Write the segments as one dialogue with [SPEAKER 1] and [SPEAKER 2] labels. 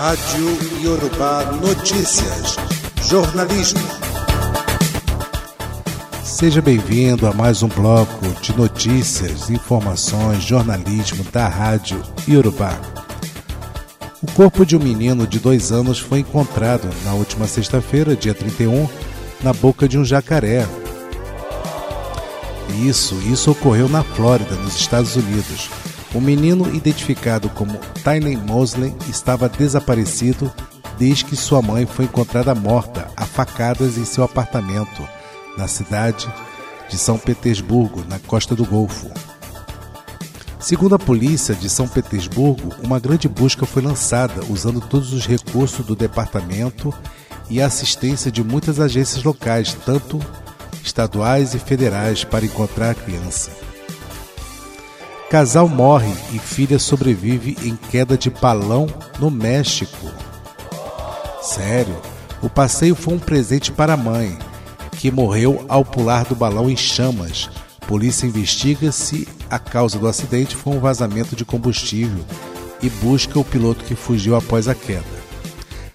[SPEAKER 1] Rádio Yorubá Notícias. Jornalismo.
[SPEAKER 2] Seja bem-vindo a mais um bloco de notícias, informações, jornalismo da Rádio Yorubá. O corpo de um menino de dois anos foi encontrado na última sexta-feira, dia 31, na boca de um jacaré. Isso, isso ocorreu na Flórida, nos Estados Unidos. O menino, identificado como Tyler Mosley, estava desaparecido desde que sua mãe foi encontrada morta a facadas em seu apartamento, na cidade de São Petersburgo, na costa do Golfo. Segundo a polícia de São Petersburgo, uma grande busca foi lançada usando todos os recursos do departamento e a assistência de muitas agências locais, tanto estaduais e federais, para encontrar a criança. Casal morre e filha sobrevive em queda de balão no México. Sério, o passeio foi um presente para a mãe, que morreu ao pular do balão em chamas. Polícia investiga se a causa do acidente foi um vazamento de combustível e busca o piloto que fugiu após a queda.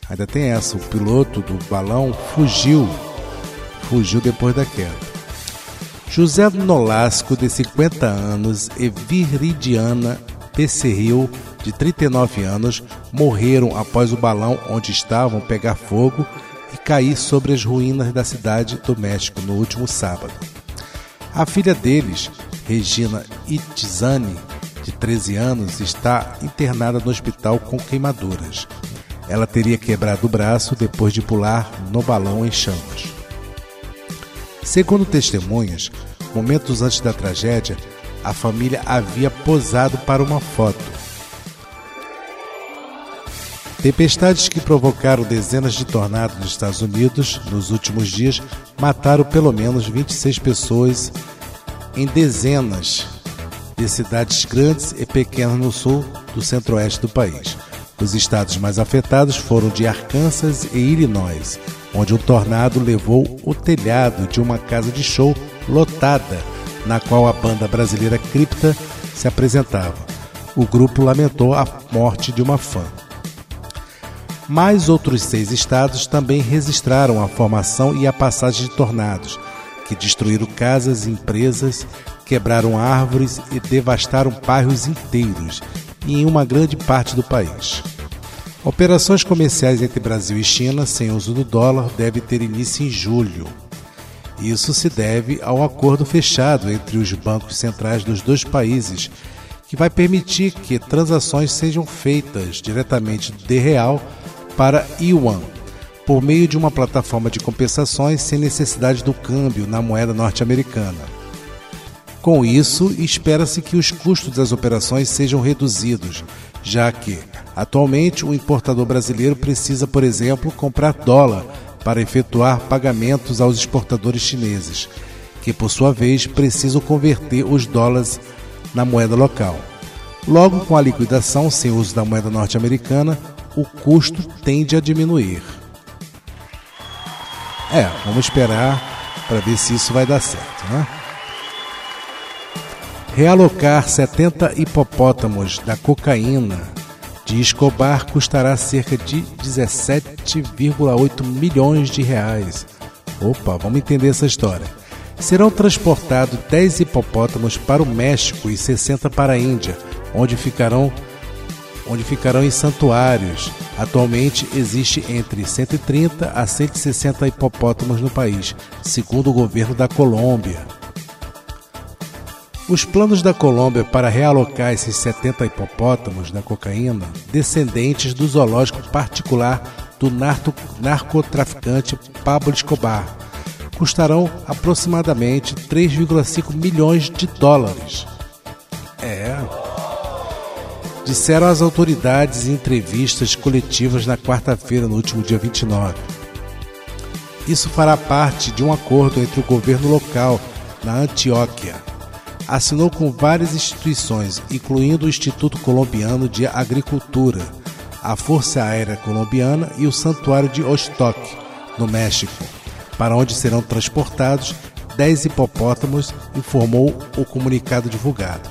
[SPEAKER 2] Ainda tem essa, o piloto do balão fugiu, fugiu depois da queda. José Nolasco, de 50 anos, e Viridiana Becerril, de 39 anos, morreram após o balão onde estavam pegar fogo e cair sobre as ruínas da cidade do México no último sábado. A filha deles, Regina Itzani, de 13 anos, está internada no hospital com queimaduras. Ela teria quebrado o braço depois de pular no balão em chamas. Segundo testemunhas, momentos antes da tragédia, a família havia posado para uma foto. Tempestades que provocaram dezenas de tornados nos Estados Unidos nos últimos dias mataram pelo menos 26 pessoas em dezenas de cidades grandes e pequenas no sul do centro-oeste do país. Os estados mais afetados foram de Arkansas e Illinois, onde um tornado levou o telhado de uma casa de show lotada, na qual a banda brasileira Cripta se apresentava. O grupo lamentou a morte de uma fã. Mais outros seis estados também registraram a formação e a passagem de tornados, que destruíram casas e empresas, quebraram árvores e devastaram bairros inteiros e em uma grande parte do país. Operações comerciais entre Brasil e China sem uso do dólar devem ter início em julho. Isso se deve ao acordo fechado entre os bancos centrais dos dois países, que vai permitir que transações sejam feitas diretamente de real para yuan, por meio de uma plataforma de compensações sem necessidade do câmbio na moeda norte-americana. Com isso, espera-se que os custos das operações sejam reduzidos, já que, atualmente, o importador brasileiro precisa, por exemplo, comprar dólar para efetuar pagamentos aos exportadores chineses, que, por sua vez, precisam converter os dólares na moeda local. Logo, com a liquidação sem uso da moeda norte-americana, o custo tende a diminuir. É, vamos esperar para ver se isso vai dar certo, né? Realocar 70 hipopótamos da cocaína de Escobar custará cerca de 17,8 milhões de reais. Opa, vamos entender essa história. Serão transportados 10 hipopótamos para o México e 60 para a Índia, onde ficarão onde ficarão em santuários. Atualmente existe entre 130 a 160 hipopótamos no país, segundo o governo da Colômbia. Os planos da Colômbia para realocar esses 70 hipopótamos da cocaína, descendentes do zoológico particular do narcotraficante Pablo Escobar, custarão aproximadamente 3,5 milhões de dólares. É, disseram as autoridades em entrevistas coletivas na quarta-feira, no último dia 29. Isso fará parte de um acordo entre o governo local na Antioquia. Assinou com várias instituições, incluindo o Instituto Colombiano de Agricultura, a Força Aérea Colombiana e o Santuário de Ostock, no México, para onde serão transportados 10 hipopótamos, informou o comunicado divulgado.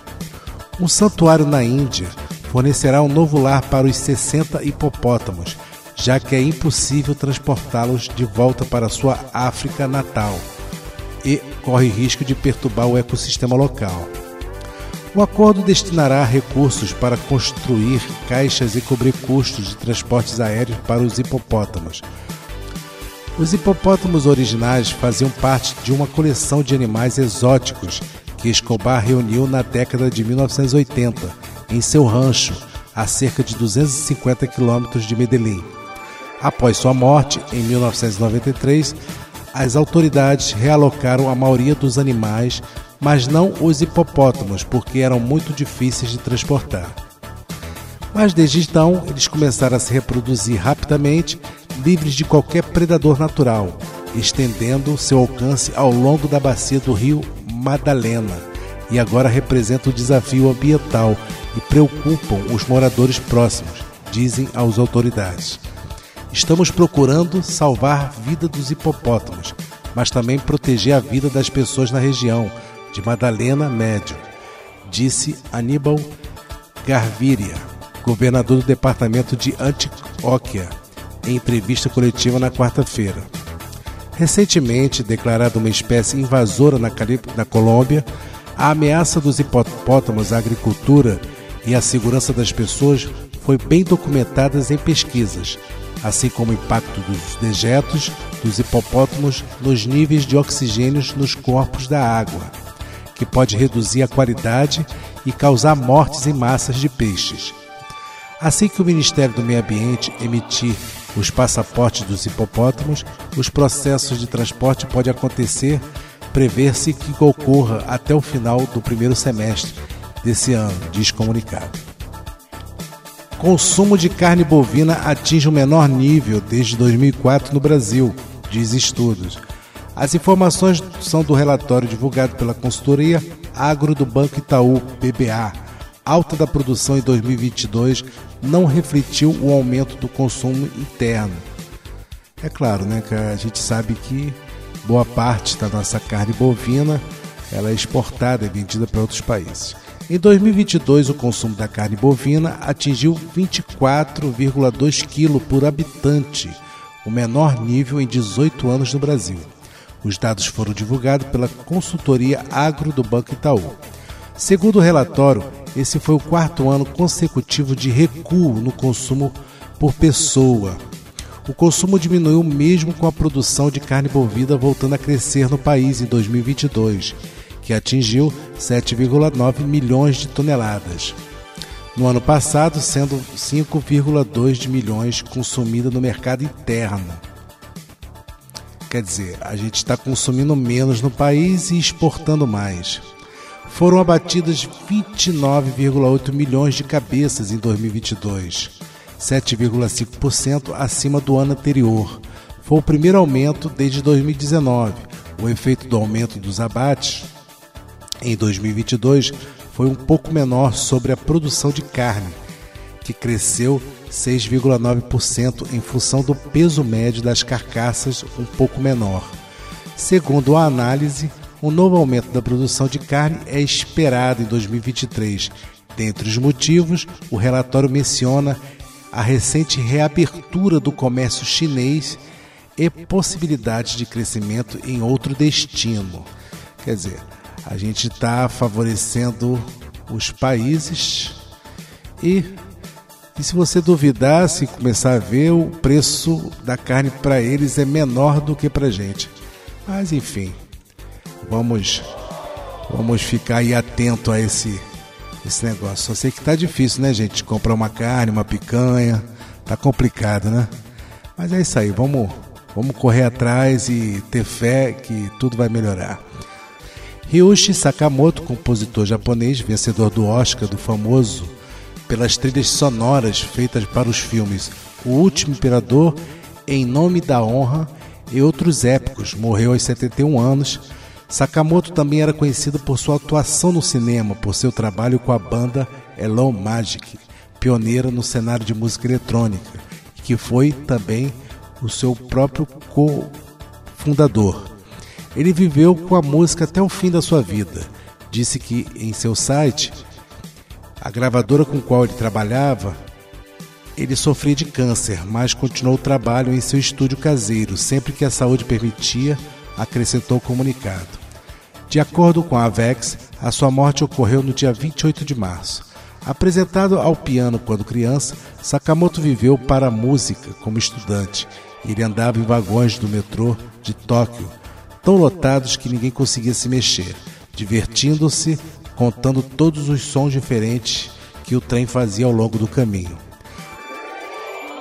[SPEAKER 2] Um santuário na Índia fornecerá um novo lar para os 60 hipopótamos, já que é impossível transportá-los de volta para sua África natal e corre risco de perturbar o ecossistema local. O acordo destinará recursos para construir caixas e cobrir custos de transportes aéreos para os hipopótamos. Os hipopótamos originais faziam parte de uma coleção de animais exóticos que Escobar reuniu na década de 1980 em seu rancho, a cerca de 250 quilômetros de Medellín. Após sua morte, em 1993, as autoridades realocaram a maioria dos animais, mas não os hipopótamos, porque eram muito difíceis de transportar. Mas desde então, eles começaram a se reproduzir rapidamente, livres de qualquer predador natural, estendendo seu alcance ao longo da bacia do rio Madalena e agora representa o desafio ambiental e preocupam os moradores próximos, dizem as autoridades. Estamos procurando salvar a vida dos hipopótamos, mas também proteger a vida das pessoas na região de Madalena Médio, disse Aníbal Garviria, governador do departamento de Antioquia, em entrevista coletiva na quarta-feira. Recentemente declarada uma espécie invasora na, na Colômbia, a ameaça dos hipopótamos à agricultura e à segurança das pessoas foi bem documentada em pesquisas, assim como o impacto dos dejetos dos hipopótamos nos níveis de oxigênio nos corpos da água, que pode reduzir a qualidade e causar mortes em massas de peixes. Assim que o Ministério do Meio Ambiente emitir os passaportes dos hipopótamos, os processos de transporte podem acontecer, prever-se que ocorra até o final do primeiro semestre desse ano, diz comunicado. Consumo de carne bovina atinge o menor nível desde 2004 no Brasil, diz estudos. As informações são do relatório divulgado pela consultoria Agro do Banco Itaú, BBA. Alta da produção em 2022 não refletiu o aumento do consumo interno. É claro, né, que a gente sabe que boa parte da nossa carne bovina ela é exportada e vendida para outros países. Em 2022, o consumo da carne bovina atingiu 24,2 kg por habitante, o menor nível em 18 anos no Brasil. Os dados foram divulgados pela consultoria Agro do Banco Itaú. Segundo o relatório, esse foi o quarto ano consecutivo de recuo no consumo por pessoa. O consumo diminuiu mesmo com a produção de carne bovina voltando a crescer no país em 2022, que atingiu 7,9 milhões de toneladas. No ano passado, sendo 5,2 de milhões consumida no mercado interno. Quer dizer, a gente está consumindo menos no país e exportando mais foram abatidas 29,8 milhões de cabeças em 2022, 7,5% acima do ano anterior. Foi o primeiro aumento desde 2019. O efeito do aumento dos abates em 2022 foi um pouco menor sobre a produção de carne, que cresceu 6,9% em função do peso médio das carcaças um pouco menor. Segundo a análise, um novo aumento da produção de carne é esperado em 2023. Dentre os motivos, o relatório menciona a recente reabertura do comércio chinês e possibilidades de crescimento em outro destino. Quer dizer, a gente está favorecendo os países e, e se você duvidar, se começar a ver, o preço da carne para eles é menor do que para gente. Mas enfim, Vamos vamos ficar aí atento a esse esse negócio. Só sei que tá difícil, né, gente? Comprar uma carne, uma picanha, tá complicado, né? Mas é isso aí, vamos vamos correr atrás e ter fé que tudo vai melhorar. Ryushi Sakamoto, compositor japonês, vencedor do Oscar do famoso pelas trilhas sonoras feitas para os filmes O Último Imperador, Em Nome da Honra e outros épicos, morreu aos 71 anos Sakamoto também era conhecido por sua atuação no cinema, por seu trabalho com a banda Hello Magic, pioneira no cenário de música eletrônica, que foi também o seu próprio co-fundador. Ele viveu com a música até o fim da sua vida. Disse que em seu site A gravadora com qual ele trabalhava, ele sofria de câncer, mas continuou o trabalho em seu estúdio caseiro, sempre que a saúde permitia, acrescentou o comunicado. De acordo com a Avex, a sua morte ocorreu no dia 28 de março. Apresentado ao piano quando criança, Sakamoto viveu para a música como estudante. Ele andava em vagões do metrô de Tóquio, tão lotados que ninguém conseguia se mexer, divertindo-se, contando todos os sons diferentes que o trem fazia ao longo do caminho.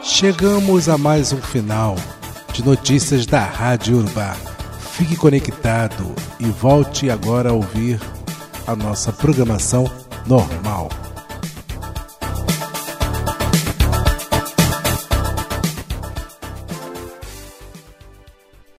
[SPEAKER 2] Chegamos a mais um final de notícias da Rádio Urbá. Fique conectado e volte agora a ouvir a nossa programação normal.